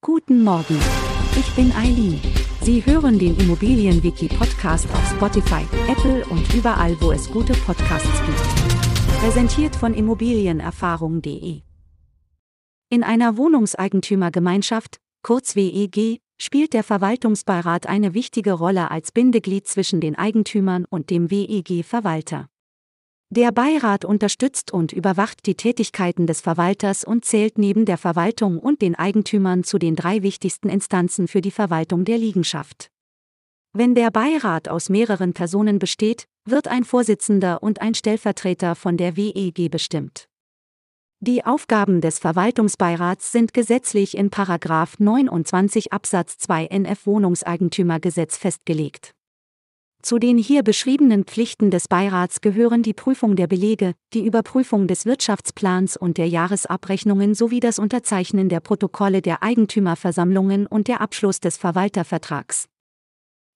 Guten Morgen. Ich bin Eileen. Sie hören den Immobilienwiki-Podcast auf Spotify, Apple und überall, wo es gute Podcasts gibt. Präsentiert von Immobilienerfahrung.de. In einer Wohnungseigentümergemeinschaft, kurz WEG, spielt der Verwaltungsbeirat eine wichtige Rolle als Bindeglied zwischen den Eigentümern und dem WEG-Verwalter. Der Beirat unterstützt und überwacht die Tätigkeiten des Verwalters und zählt neben der Verwaltung und den Eigentümern zu den drei wichtigsten Instanzen für die Verwaltung der Liegenschaft. Wenn der Beirat aus mehreren Personen besteht, wird ein Vorsitzender und ein Stellvertreter von der WEG bestimmt. Die Aufgaben des Verwaltungsbeirats sind gesetzlich in 29 Absatz 2 NF Wohnungseigentümergesetz festgelegt. Zu den hier beschriebenen Pflichten des Beirats gehören die Prüfung der Belege, die Überprüfung des Wirtschaftsplans und der Jahresabrechnungen sowie das Unterzeichnen der Protokolle der Eigentümerversammlungen und der Abschluss des Verwaltervertrags.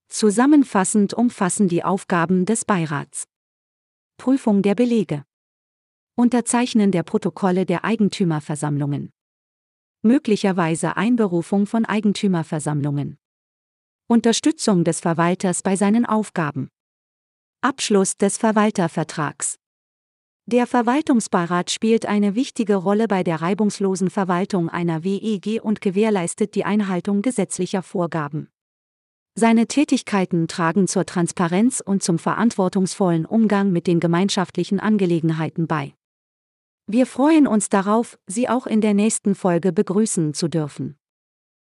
Zusammenfassend umfassen die Aufgaben des Beirats. Prüfung der Belege. Unterzeichnen der Protokolle der Eigentümerversammlungen. Möglicherweise Einberufung von Eigentümerversammlungen Unterstützung des Verwalters bei seinen Aufgaben. Abschluss des Verwaltervertrags. Der Verwaltungsbeirat spielt eine wichtige Rolle bei der reibungslosen Verwaltung einer WEG und gewährleistet die Einhaltung gesetzlicher Vorgaben. Seine Tätigkeiten tragen zur Transparenz und zum verantwortungsvollen Umgang mit den gemeinschaftlichen Angelegenheiten bei. Wir freuen uns darauf, Sie auch in der nächsten Folge begrüßen zu dürfen.